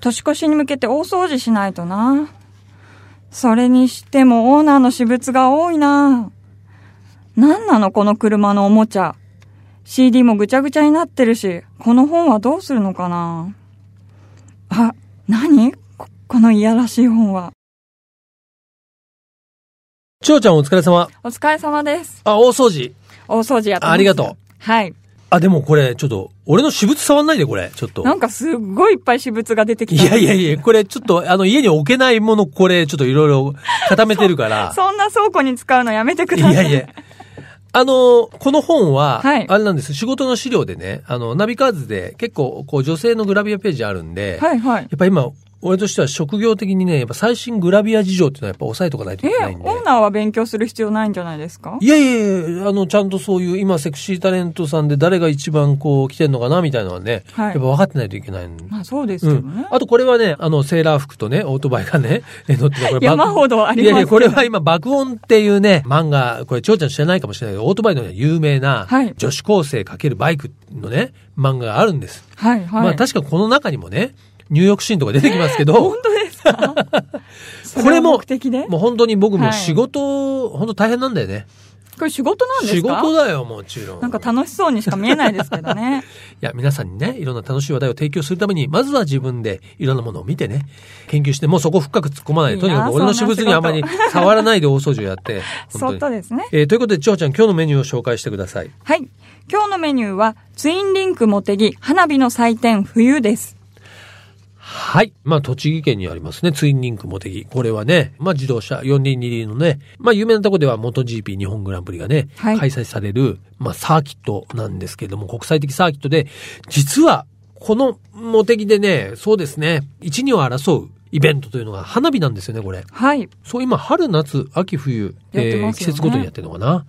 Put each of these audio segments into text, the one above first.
年越しに向けて大掃除しないとな。それにしてもオーナーの私物が多いな。なんなのこの車のおもちゃ。CD もぐちゃぐちゃになってるし、この本はどうするのかな。あ、何？ここのいやらしい本は。ちょうちゃんお疲れ様。お疲れ様です。あ、大掃除。大掃除やってますありがとう。はい。あ、でもこれ、ちょっと、俺の私物触んないで、これ。ちょっと。なんかすっごいいっぱい私物が出てきた。いやいやいや、これちょっと、あの、家に置けないもの、これ、ちょっといろいろ固めてるから。そんな倉庫に使うのやめてくいださい。やいや。あの、この本は、はいあれなんです。仕事の資料でね、あの、ナビカーズで結構、こう、女性のグラビアページあるんで、はいはい。やっぱ今、俺としては職業的にね、やっぱ最新グラビア事情っていうのはやっぱ押さえとかないといえけないんで。オーナーは勉強する必要ないんじゃないですか？いやいやいや、あの、ちゃんとそういう、今、セクシータレントさんで誰が一番こう、来てんのかな、みたいなのはね、はいやっぱ分かってないといけない。まあそうですうんけどね。。あとこれはね、あの、セーラー服とね、オートバイがね、え乗ってるこれ爆山ほどありますいやいや、これは今、爆音っていうね、漫画、これ、ちょうちゃん知らないかもしれないけど、オートバイのね有名なはい、女子高生かけるバイクのね、漫画があるんです。はいはい。まあ確かこの中にもね、入浴シーンとか出てきますけど 本、当ですか？これももう本当に僕もはい仕事、本当大変なんだよね。これ仕事なんです仕か事だよ、もちろん。なんか楽しそうにしか見えないですけどね。いや、皆さんにね、いろんな楽しい話題を提供するために、まずは自分でいろんなものを見てね、研究して、もうそこ深く突っ込まないで、とにかく俺の私物にあまり触らないで大掃除をやって、そ。っとですね。えーということで、ちょうちゃん、今日のメニューを紹介してください。はい。今日のメニューは、ツインリンクモテギ花火の祭典冬です。はい。まあ、栃木県にありますね、ツインリンクモテギ。これはね、まあ、自動車422のね、まあ、有名なところでは、モト GP 日本グランプリがね、はい開催される、まあ、サーキットなんですけれども、国際的サーキットで、実は、このモテギでね、そうですね、一二を争うイベントというのが花火なんですよね、これ。はい。そう、今、春、夏、秋、冬、やってえー季節ごとにやってるのかな。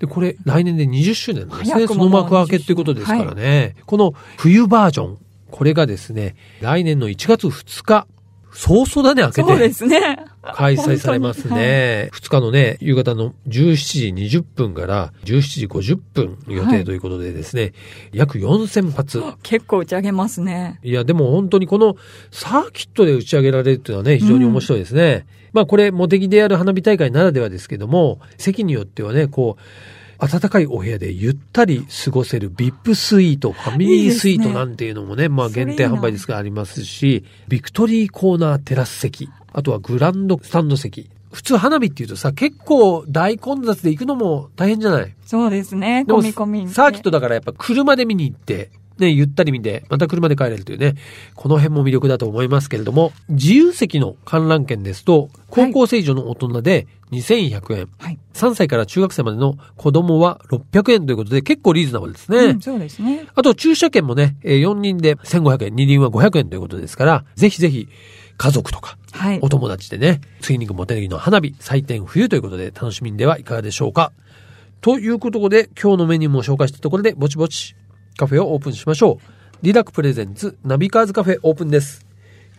で、これ、来年で20周年なんですね。その幕開けっていうことですからね。この冬バージョン、これがですね、来年の1月2日、早々だね、開けそうでて。すね。開催されますね。2日のね、夕方の17時20分から17時50分予定ということでですね、約4000発。結構打ち上げますね。いや、でも本当にこのサーキットで打ち上げられるっていうのはね、非常に面白いですね。まあこれ、モテギでやる花火大会ならではですけども、席によってはね、こう、暖かいお部屋でゆったり過ごせる VIP スイート、ファミリースイートなんていうのもね、いいな限定販売ですがありますし、ビクトリーコーナーテラス席、あとはグランドスタンド席。普通花火っていうとさ、結構大混雑で行くのも大変じゃない？そうですね。込み込み。サーキットだからやっぱ車で見に行って、ね、ゆったり見て、また車で帰れるというね、この辺も魅力だと思いますけれども、自由席の観覧券ですと、高校生以上の大人で2100円、はい。3歳から中学生までの子供は600円ということで結構リーズナブルですね。うん、そうですね。あと駐車券もね、えー4人で1500円、2輪は500円ということですから、ぜひぜひ家族とかはいお。友達でね、ツイニングモテネギの花火、祭典冬ということで楽しみではいかがでしょうか。ということで、今日のメニューも紹介したところで、ぼちぼちカフェをオープンしましょう。リラク presents ナビカーズカフェオープンです。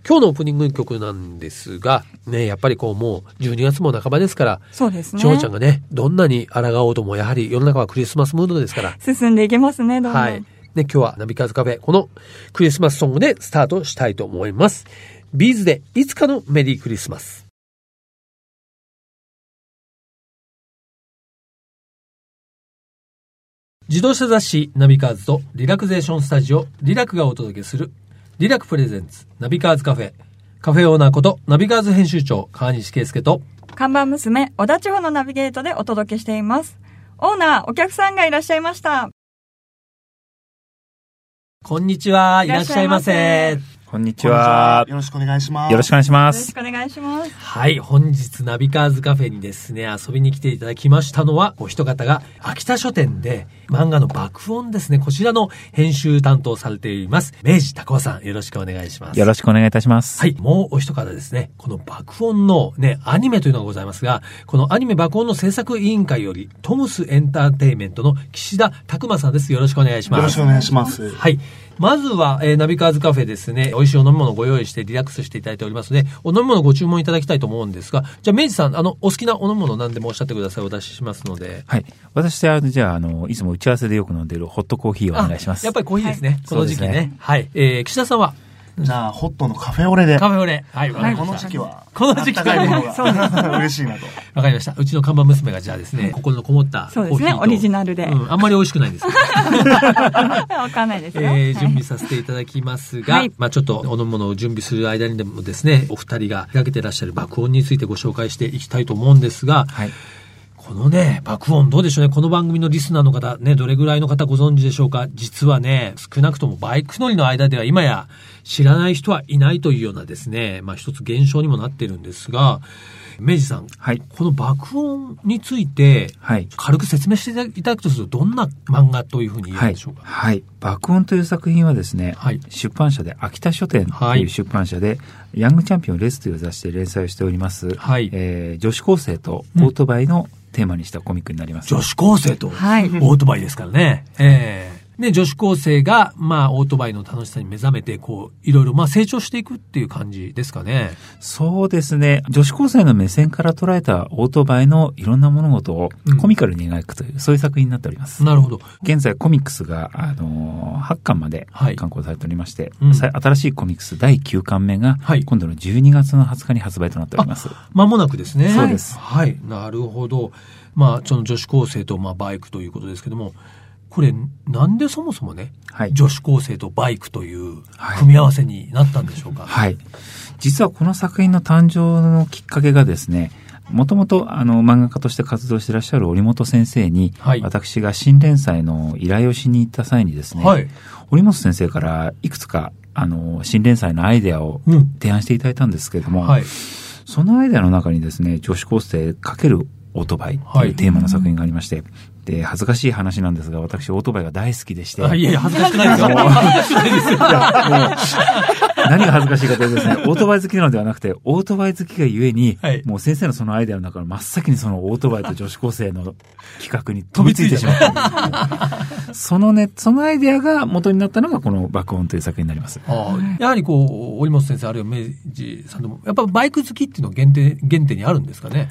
今日のオープニング曲なんですが、ね、やっぱりこうもう12月も半ばですから、そうですね。ちゃんがね、どんなに抗おうともやはり世の中はクリスマスムードですから、進んでいきますね、どんどん。はい。ね、今日はナビカーズカフェ、このクリスマスソングでスタートしたいと思います。 B'z でいつかのメリークリスマス。自動車雑誌ナビカーズとリラクゼーションスタジオリラクがお届けするリラク presents ナビカーズカフェ。カフェオーナーことナビカーズ編集長川西圭介と看板娘、小田千穂のナビゲートでお届けしています。オーナー、お客さんがいらっしゃいました。こんにちは。いらっしゃいませ。こんにちは。よろしくお願いします。よろしくお願いします。よろしくお願いします。はい。本日、ナビカーズカフェにですね、遊びに来ていただきましたのは、お一方が、秋田書店で、漫画の『ばくおん!!』ですね、こちらの編集担当されています、明治高尾さん、よろしくお願いします。よろしくお願いいたします。はい。もうお一方ですね、この爆音のね、アニメというのがございますが、このアニメ爆音の制作委員会より、トムスエンターテイメントの岸田拓馬さんです。よろしくお願いします。よろしくお願いします。はい。まずは、えーナビカーズカフェですね、美味しいお飲み物をご用意してリラックスしていただいておりますので、お飲み物をご注文いただきたいと思うんですが、じゃあ、明治さん、あの、お好きなお飲み物何でもおっしゃってください。お出ししますので。はい。私は、じゃあ、あの、いつも打ち合わせでよく飲んでいるホットコーヒーをお願いします。あやっぱりコーヒーですね。はいこの時期ね。ねはい。えー、岸田さんは？じゃあ、ホットのカフェオレで。カフェオレ。はい、わかりこました。の時期は。この時期かいものが。嬉しいなと。わかりました。うちの看板娘がじゃあですね、心のこもったコーヒーと。そうですねオリジナルでうん、あんまり美味しくないんですけど。わかんないですよ。えー準備はいさせていただきますが、はいまあちょっとお飲み物を準備する間にでもですね、お二人が開けてらっしゃる爆音についてご紹介していきたいと思うんですが、はい。このね、爆音どうでしょうね。この番組のリスナーの方、ね、どれぐらいの方ご存知でしょうか実はね、少なくともバイク乗りの間では今や知らない人はいないというようなですね、まあ一つ現象にもなってるんですが、明治さん、はい。この爆音について、はい。軽く説明していただくとすると、どんな漫画というふうに言えはいるでしょうか？。はい。爆音という作品はですね、はい出版社で、秋田書店とはいいう出版社で、ヤングチャンピオンレースという雑誌で連載をしております、はいえー女子高生とオートバイのテーマにしたコミックになります。女子高生と、はいオートバイですからね。ええで、女子高生が、まあ、オートバイの楽しさに目覚めて、こう、いろいろ、まあ、成長していくっていう感じですかね。そうですね。女子高生の目線から捉えたオートバイのいろんな物事をうんコミカルに描くという、そういう作品になっております。なるほど。現在コミックスが、あのー8巻まではい刊行されておりまして、うんさ新しいコミックス第9巻目が、はい今度の12月の20日に発売となっております。間もなくですね。そうですはい。なるほど。まあ、その女子高生と、まあ、バイクということですけども、これ、なんでそもそもね、はい。女子高生とバイクというはい組み合わせになったんでしょうか？はい。実はこの作品の誕生のきっかけがですね、もともとあの漫画家として活動していらっしゃる折本先生に、はい私が新連載の依頼をしに行った際にですね、はい。折本先生からいくつかあの新連載のアイデアをうん。提案していただいたんですけれども、はい。そのアイデアの中にですね、女子高生×オートバイっていうテーマの作品がありまして、で、恥ずかしい話なんですが、私オートバイが大好きでして、あいやいや、恥ずかしくないですよ。何が恥ずかしいかというとですね、オートバイ好きなのではなくて、オートバイ好きがゆえに、はいもう先生のそのアイデアの中の真っ先にそのオートバイと女子高生の企画に飛びついてしまった。そのね、そのアイデアが元になったのがこの爆音という作品になります。やはりこう、折本先生、あるいは明治さんでも、やっぱバイク好きっていうのは原点、原点にあるんですかね？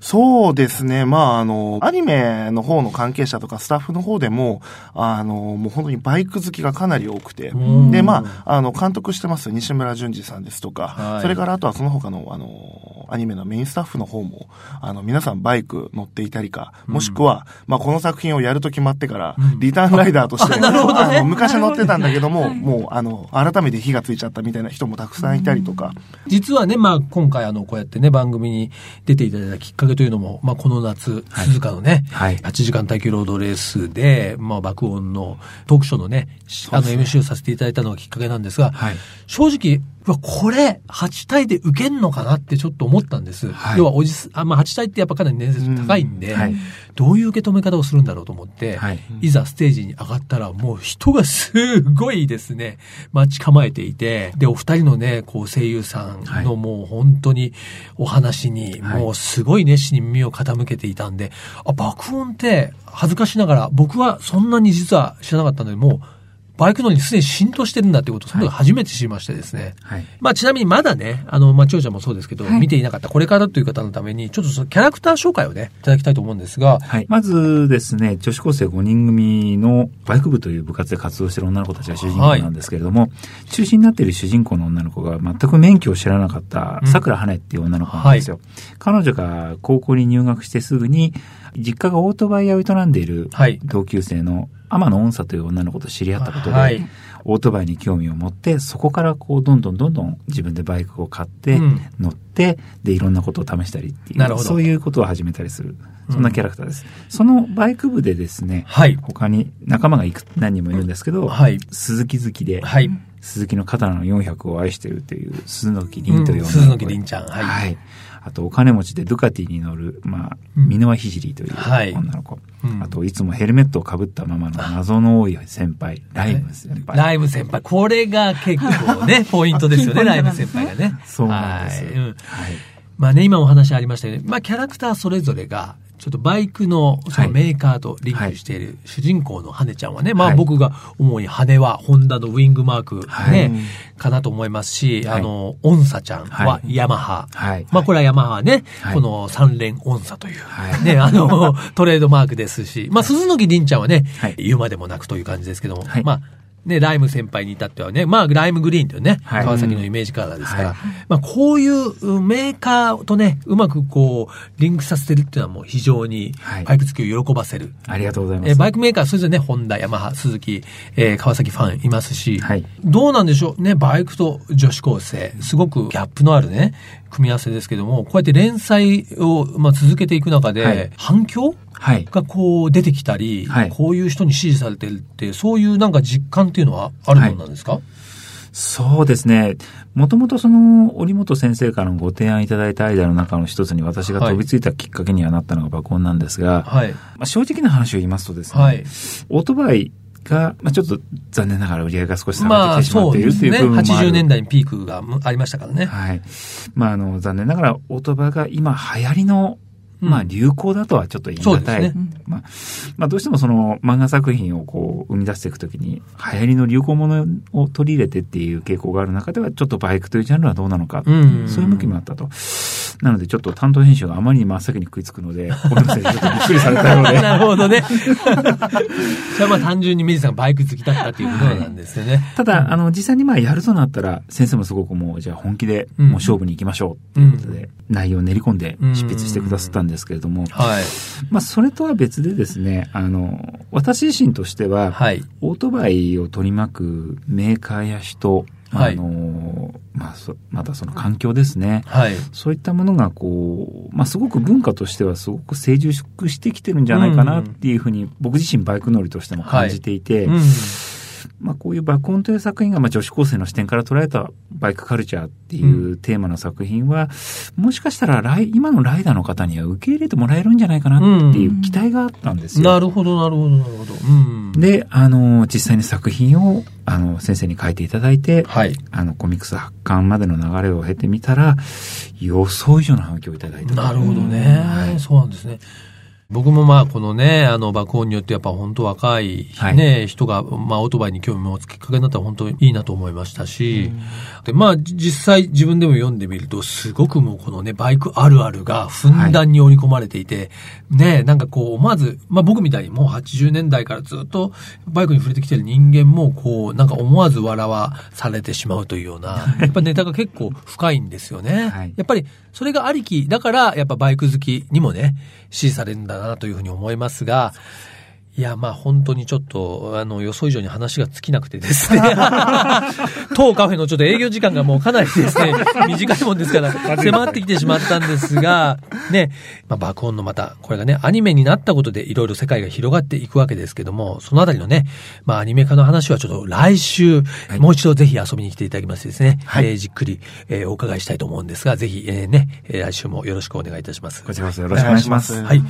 そうですね。まあ、あの、アニメの方の関係者とかスタッフの方でも、あの、もう本当にバイク好きがかなり多くて。うん、で、まあ、あの、監督してます西村淳二さんですとか、はい。それからあとはその他の、あの、アニメのメインスタッフの方も、あの、皆さんバイク乗っていたりか、もしくは、まあ、この作品をやると決まってからうん、リターンライダーとして、あの昔乗ってたんだけども、もう、あの、改めて火がついちゃったみたいな人もたくさんいたりとか、実はね、まあ、今回あの、こうやってね、番組に出ていただいたきっかけというのも、まあ、この夏、はい。鈴鹿のね、はい。8時間耐久ロードレースで、まあ、爆音のトークショーのね、あの、MC をさせていただいたのがきっかけなんですが、はい。正直、うわこれ、8体で受けんのかなってちょっと思ったんです。はい。要は、おじす、あ、まあ、8体ってやっぱかなり年齢高いんで、うん。はい。どういう受け止め方をするんだろうと思って、はい。いざステージに上がったら、もう人がすごいですね、待ち構えていて、で、お二人のね、こう声優さんのもう本当にお話に、はい。もうすごい熱心に耳を傾けていたんで、あ、爆音って恥ずかしながら、僕はそんなに実は知らなかったので、もう、バイク乗りにすでに浸透してるんだってことを、その時初めて知りましてですね。はい。まあちなみにまだね、あの、まあ、長者もそうですけど、はい見ていなかったこれからという方のために、ちょっとそのキャラクター紹介をね、いただきたいと思うんですが、はい。まずですね、女子高生5人組のバイク部という部活で活動している女の子たちが主人公なんですけれども、中心になっている主人公の女の子が全く免許を知らなかったうん桜花っていう女の子なんですよ。彼女が高校に入学してすぐに、実家がオートバイ屋を営んでいるはい。同級生の天野音沙という女の子と知り合ったことで、はい。オートバイに興味を持って、そこからこう、どんどんどんどん自分でバイクを買って、うん乗って、で、いろんなことを試したりっていう、なるほどそういうことを始めたりする。そんなキャラクターです。そのバイク部でですね、はい。他に仲間がいく何人もいるんですけど、はい。鈴木好きで、はい。鈴木の刀の400を愛しているという鈴木凛という女の子、鈴木凛ちゃん。はい。はい。あと、お金持ちでドゥカティに乗る、まあ、うん箕輪聖というはい女の子。うんあと、いつもヘルメットをかぶったままの謎の多い先輩、ライム先輩。ライム先輩。これが結構ね、ポイントですよね、ライム先輩がね。そうなんですはいうんはい。まあね、今お話ありましたよね。まあ、キャラクターそれぞれが、ちょっとバイクのそのはい。メーカーとリンクしている主人公の羽ちゃんはね、まあはい。僕が思い羽はホンダのウィングマークね、はい。かなと思いますし、はい。あの、恩紗ちゃんははヤマハ。はい。まあこれはヤマハね、はい。この三連音叉という、はい。ね、あの、トレードマークですし、まあ鈴乃木凜ちゃんはね、はい。言うまでもなくという感じですけども、はい。まあ、ね、来夢先輩に至ってはね、まあ、ライムグリーンというね、はい川崎のイメージカラーですから、はいまあ、こういうメーカーとね、うまくこう、リンクさせてるっていうのはもう非常にはい、バイク好きを喜ばせる。ありがとうございます。えーバイクメーカー、それぞれね、ホンダ、ヤマハ、スズキ、えー川崎ファンいますし、はいどうなんでしょうね、バイクと女子高生、すごくギャップのあるね、組み合わせですけども、こうやって連載を、まあ、続けていく中で、はい反響はい。がこう出てきたり、はいこういう人に支持されてるって、そういうなんか実感っていうのはあるものなんですか、そうですね。もともとその、折本先生からのご提案いただいたアイデアの中の一つに私が飛びついたきっかけにはなったのが爆音なんですが、はい。まあ、正直な話を言いますとですね、はい。オートバイが、まあ、ちょっと残念ながら売り上げが少し下がまあ、ってきてしまっているっていう。部分もある。80年代にピークがありましたからね。はい。まあ、あの、残念ながらオートバイが今流行りの、まあ、うん流行だとはちょっと言い難い。ね。まあ、まあ、どうしてもその漫画作品をこう生み出していくときに、流行りの流行ものを取り入れてっていう傾向がある中では、ちょっとバイクというジャンルはどうなのか、うんそういう向きもあったと。なので、ちょっと担当編集があまりに真っ先に食いつくので、ごめんなさい、ちょっとびっくりされたようで。なるほどね。それはまあ単純にメジさんがバイク好きだったっていうことなんですよね。ただ、あの、実際にまあやるとなったら、先生もすごくもう、じゃあ本気で、うんもう勝負に行きましょうっていうことで、内容を練り込んで執筆してくださったんですけれども、はい。まあ、それとは別でですね、あの、私自身としては、はい。オートバイを取り巻くメーカーや人、はいあの、まあ、そまたその環境ですね。はい。そういったものがこう、まあ、すごく文化としてはすごく成熟してきてるんじゃないかなっていうふうに、僕自身バイク乗りとしても感じていて、うん。まあ、こういう爆音という作品が、まあ、女子高生の視点から捉えたバイクカルチャーっていうテーマの作品は、もしかしたらライ、今のライダーの方には受け入れてもらえるんじゃないかなっていう期待があったんですよ。なるほど、なるほど、なるほど。うん。で、あの、実際に作品を、あの、先生に書いていただいて、はい。あの、コミックス発刊までの流れを経てみたら、予想以上の反響をいただいた。なるほどね。はいそうなんですね。僕もまあ、このね、あの、爆音によってやっぱ本当若いはい。ね、人が、まあ、オートバイに興味を持つきっかけになったら本当にいいなと思いましたし、で、まあ、じ実際自分でも読んでみると、すごくもうこのね、バイクあるあるがふんだんに織り込まれていて、ね、なんかこう、思わず、まあ僕みたいにもう80年代からずっとバイクに触れてきてる人間も、こう、なんか思わず笑わされてしまうというような、やっぱネタが結構深いんですよね。はい。やっぱり、それがありき、だから、やっぱバイク好きにもね、支持されるんだなというふうに思いますが、いや、まあ本当にちょっと、あの、予想以上に話が尽きなくてですね。当カフェのちょっと営業時間がもうかなりですね、短いもんですから、迫ってきてしまったんですが、ね、まあ爆音のまた、これがね、アニメになったことでいろいろ世界が広がっていくわけですけども、そのあたりのね、まあアニメ化の話はちょっと来週、もう一度ぜひ遊びに来ていただきましてですね、はいえーじっくり、えーお伺いしたいと思うんですが、ぜひ、えーね、えー来週もよろしくお願いいたします。こちらこそよろしく。お願いしますはい。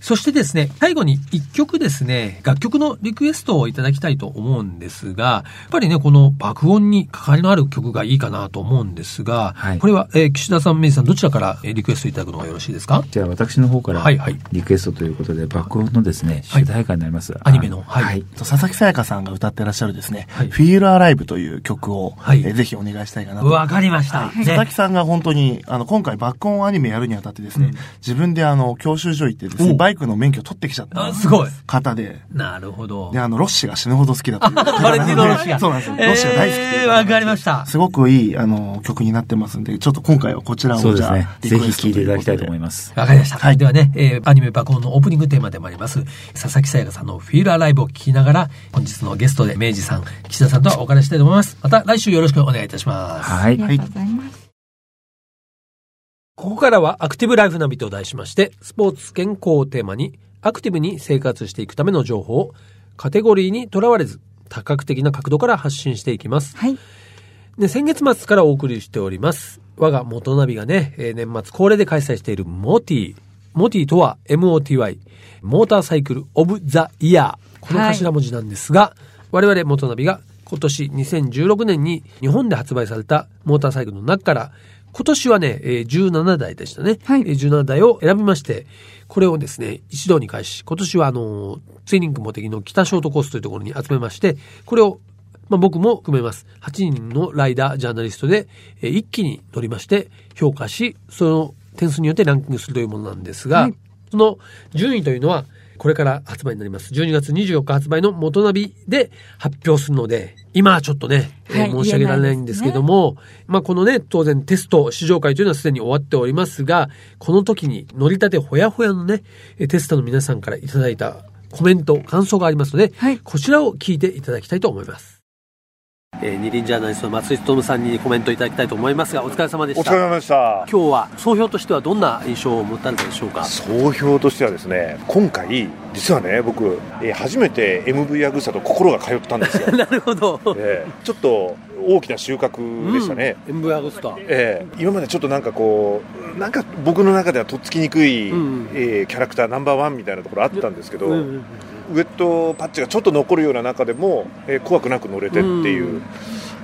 そしてですね、最後に一曲ですね、楽曲のリクエストをいただきたいと思うんですが、やっぱりね、この爆音に関わりのある曲がいいかなと思うんですが、はい。これは、えー岸田さん、明治さん、どちらからえーリクエストいただくのがよろしいですか？じゃあ私の方からはいはい。リクエストということで、爆音のですね、はい。主題歌になります。アニメのあはい。と佐々木さやかさんが歌ってらっしゃるですね、はい。フィールアライブという曲を、はい。えーぜひお願いしたいかなと。わかりました。佐々木さんが本当に、あの、今回爆音アニメやるにあたってですね、うん。自分であの、教習所行ってですね、お。バイクの免許取ってきちゃったあすごい。方で、なるほどで、。あの、ロッシが死ぬほど好きだという。バレンティーノロッシが。そうなんですよ。ロッシが大好きわかりました。すごくいい、あの、曲になってますんで、ちょっと今回はこちらをじゃあ。ぜひ聴いていただきたいと思います。わかりました。はいではね、えーアニメ爆音のオープニングテーマでもあります、佐々木さやかさんのフィールアライブを聞きながら、本日のゲストで明治さん、岸田さんとはお別れしたいと思います。また来週よろしくお願いいたします。はい。ありがとうございます。ここからはアクティブライフナビと題しまして、スポーツ健康をテーマに、アクティブに生活していくための情報を、カテゴリーにとらわれず、多角的な角度から発信していきます。はい。で、先月末からお送りしております。我が元ナビがね、えー年末恒例で開催しているモティ。モティとは MOTY、モーターサイクルオブザイヤー。この頭文字なんですが、我々元ナビが今年2016年に日本で発売されたモーターサイクルの中から、今年はね、えー17台でしたね。はいえー17台を選びまして、これをですね、一堂に会し、今年はあのー、ツイニングモテギの北ショートコースというところに集めまして、これをまあ、僕も含めます。8人のライダー、ジャーナリストで、えー一気に乗りまして、評価し、その点数によってランキングするというものなんですが、はいその順位というのは、これから発売になります。12月24日発売の元ナビで発表するので、今はちょっとね、えーはい申し上げられないんですけども、まあこのね、当然テスト試乗会というのはすでに終わっておりますが、この時に乗り立てほやほやのね、えーテスターの皆さんからいただいたコメント、感想がありますので、はいこちらを聞いていただきたいと思います。えー、二輪ジャーナリストの松井勉さんにコメントいただきたいと思いますが、お疲れ様でした。お疲れ様でした。今日は総評としてはどんな印象を持たれたでしょうか？総評としてはですね、今回、実はね、僕、えー初めて MV アグスタと心が通ったんですよ。なるほど。えーちょっと大きな収穫でしたね。うん、MV アグスタ。えー今までちょっとなんかこう、なんか僕の中ではとっつきにくい、うんえーキャラクターナンバーワンみたいなところあったんですけど、うんうんウェットパッチがちょっと残るような中でも、えー怖くなく乗れてっていう、うん。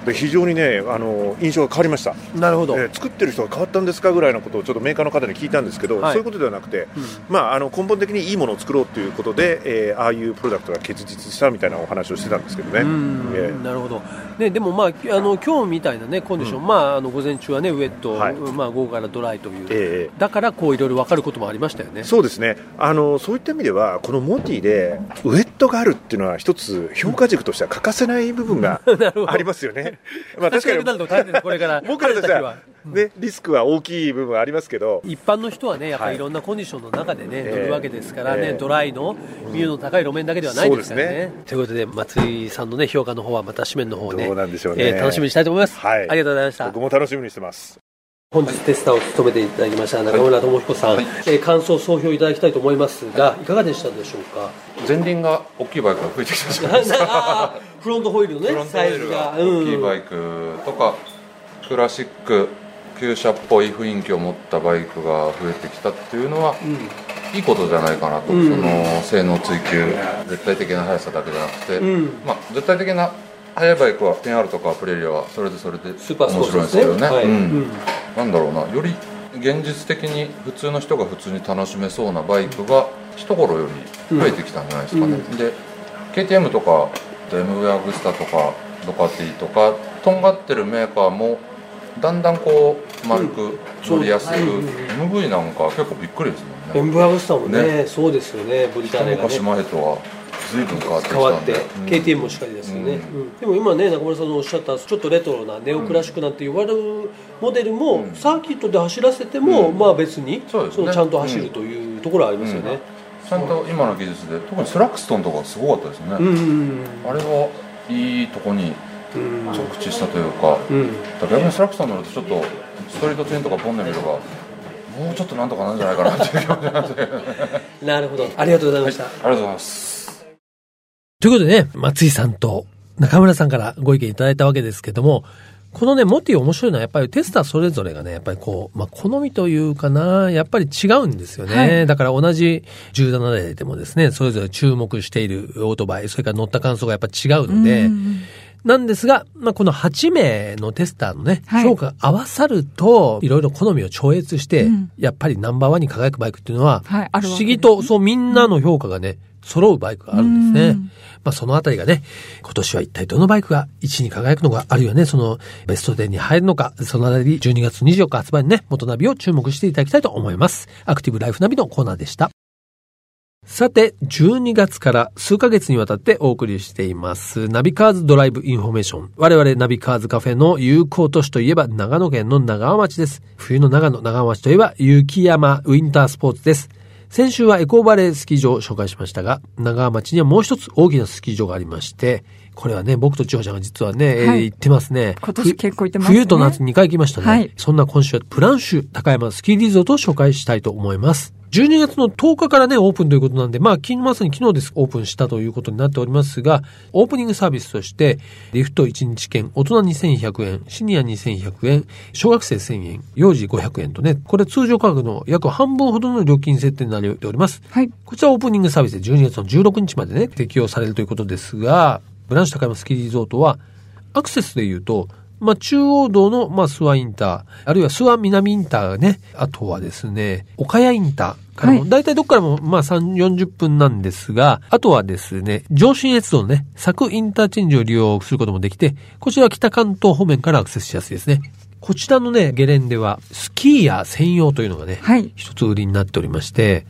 で非常にねあの印象が変わりました。なるほど。えー作ってる人が変わったんですかぐらいのことをちょっとメーカーの方に聞いたんですけど、はい。そういうことではなくて、うん。まあ、あの根本的にいいものを作ろうということで、えーああいうプロダクトが結実したみたいなお話をしてたんですけどね。うん。えなるほど、ね、でも、まあ、あの今日みたいな、ね、コンディション、まあ、あの午前中は、ね、ウェット、はい。まあ、午後からドライという、ええだからこういろいろ分かることもありましたよね。そうですね。あのそういった意味ではこのモティでウェットがあるっていうのは一つ評価軸としては欠かせない部分が ありますよね。まあ確かに。これから僕らとしては、ね、リスクは大きい部分はありますけど、一般の人はね、やっぱはい。りいろんなコンディションの中でね、ええ。乗るわけですからね、ええ。ドライの、ミューの高い路面だけではないですからね。ということで、松井さんのね、評価の方は、また紙面の方ね、どうなんでしょうね。えー楽しみにしたいと思います。はい。ありがとうございました。僕。も楽しみにしてます。本日テスターを務めていただきました中村智彦さん、えー感想総評いただきたいと思いますが、いかがでしたでしょうか？前輪が大きいバイクが増えてきたじゃないですか。フロントホイールのね、サイズ大きいバイイクとか、クラシック旧車っぽい雰囲気を持ったバイクが増えてきたっていうのは、いいことじゃないかなと、うん。その性能追求絶対的な速さだけじゃなくて、うん。まあ、絶対的な速いバイクは 10R とかプレリアはそれでそれでスーパースポ面。白いんですけどね、はい。うん。うん。なんだろうな。より現実的に普通の人が普通に楽しめそうなバイクが一頃より増えてきたんじゃないですかね、うん。で KTM とか MV アグスタとかドカティとかとんがってるメーカーもだんだんこう丸く乗りやすく、そううん MV なんか結構びっくりですもんね。エンブアグスタもねね。そうですよね、ボディタね。昔前とは随分変わって変わって、うん KTM もしっかりですよね、うん。でも今ね、中村さんのおっしゃった、ちょっとレトロなネオクラシックなんて言われるモデルも、うん。サーキットで走らせても、うん。まあ別にそのちゃんと走るというところはありますよね。ちゃんと今の技術で特にスラックストンとかすごかったですよね、あれはいいとこにうん着地したというか、逆にスラックストン乗るとちょっとストリートチェーンとかポンで見ればもうちょっとなんとかなんじゃないかなっていう気持ちなんで なるほど、ありがとうございました。ありがとうございますということでね、松井さんと中村さんからご意見いただいたわけですけども、このね、モティ面白いのはやっぱりテスターそれぞれがね、やっぱりこう、まあ、好みというかな、やっぱり違うんですよね。はい。だから同じ17台でもですね、それぞれ注目しているオートバイ、それから乗った感想がやっぱ違うので、うんなんですが、まあ、この8名のテスターのね、はい。評価が合わさると、いろいろ好みを超越して、うん。やっぱりナンバーワンに輝くバイクっていうのは、不思議と、そうみんなの評価がね、揃うバイクがあるんですね。まあそのあたりがね、今年は一体どのバイクが1位に輝くのか、あるいはね、そのベスト10に入るのか、そのあたり12月24日発売のね、元ナビを注目していただきたいと思います。アクティブライフナビのコーナーでした。さて、12月から数ヶ月にわたってお送りしています、ナビカーズドライブインフォメーション。我々ナビカーズカフェの友好都市といえば長野県の長和町です。冬の長野、長和町といえば雪山ウィンタースポーツです。先週はエコーバレースキー場を紹介しましたが、長和町にはもう一つ大きなスキー場がありまして、これはね、僕と千穂ちゃんが実はね、えーはい行ってますね。今年結構行ってますね冬と夏2回行きましたね。はいそんな今週はブランシュたかやまスキーリゾートを紹介したいと思います。12月の10日からね、オープンということなんで、まあ、昨日まさに昨日です、オープンしたということになっておりますが、オープニングサービスとして、リフト1日券、大人2100円、シニア2100円、小学生1000円、幼児500円とね、これ通常価格の約半分ほどの料金設定になっております。はい。こちらオープニングサービスで12月の16日までね、適用されるということですが、ブランシュ高山スキーリゾートは、アクセスで言うと、まあ、中央道の、まあ、諏訪インター、あるいは諏訪南インターね、あとはですね、岡谷インターからも、はい大体どっからも、まあ、3、40分なんですが、あとはですね、上信越道のね、佐久インターチェンジを利用することもできて、こちらは北関東方面からアクセスしやすいですね。こちらのね、ゲレンデは、スキーヤー専用というのがね、はい。一つ売りになっておりまして、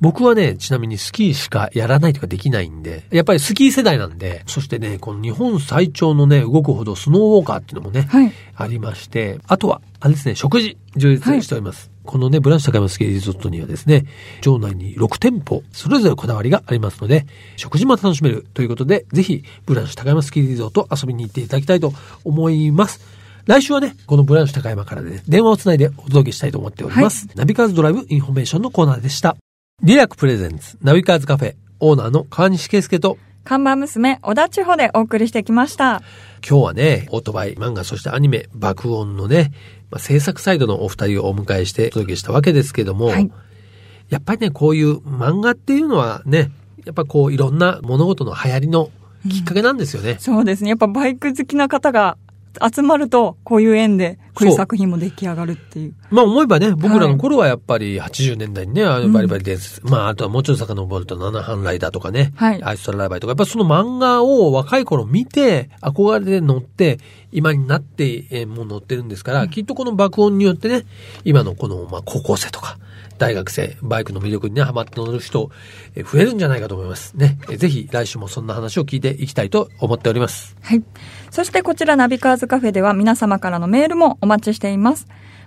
僕はね、ちなみにスキーしかやらないとかできないんで、やっぱりスキー世代なんで、そしてね、この日本最長のね、動くほどスノーウォーカーっていうのもね、はい。あありまして、あとは、あれですね、食事、充実しております。このね、ブランシュ高山スキーリゾートにはですね、場内に6店舗、それぞれこだわりがありますので、食事も楽しめるということで、ぜひ、ブランシュ高山スキーリゾート遊びに行っていただきたいと思います。来週はね、このブランシュたかやまからでね、電話をつないでお届けしたいと思っております。ナビカーズドライブインフォメーションのコーナーでした。リラク presents、ナビカーズカフェ、オーナーの川西圭介と、看板娘、小田千穂でお送りしてきました。今日はね、オートバイ、漫画、そしてアニメ、『ばくおん!!』のね、まあ、制作サイドのお二人をお迎えしてお届けしたわけですけども、はいやっぱりね、こういう漫画っていうのはね、やっぱこういろんな物事の流行りのきっかけなんですよね。そうですね。やっぱバイク好きな方が集まると、こういう縁で、こういう作品も出来上がるっていう。まあ思えばね、僕らの頃はやっぱり80年代にね、あのバリバリ伝説、まああとはもうちょっと遡ると七班ライダーとかね、はい。アイストララバイとか、やっぱその漫画を若い頃見て、憧れで乗って、今になって、えーもう乗ってるんですから、きっとこの爆音によってね、今のこの、まあ高校生とか、大学生、バイクの魅力にね、ハマって乗る人、えー増えるんじゃないかと思います。ね。えーぜひ来週もそんな話を聞いていきたいと思っております。はい。そしてこちらナビカーズカフェでは皆様からのメールもお待ちしています。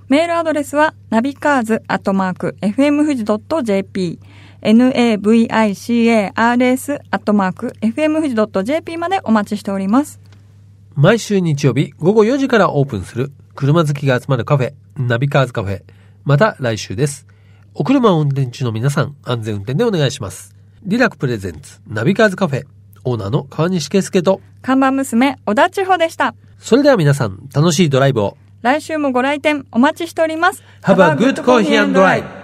メールアドレスは、ナビカーズアットマーク、fm 富士 .jp、navicars アットマーク、fm 富士 .jp までお待ちしております。毎週日曜日午後4時からオープンする車好きが集まるカフェ、ナビカーズカフェ。また来週です。お車を運転中の皆さん、安全運転でお願いします。リラク presents、ナビカーズカフェ、オーナーの川西圭介と、看板娘、小田千穂でした。それでは皆さん、楽しいドライブを。来週もご来店お待ちしております。Have a good coffee and drive!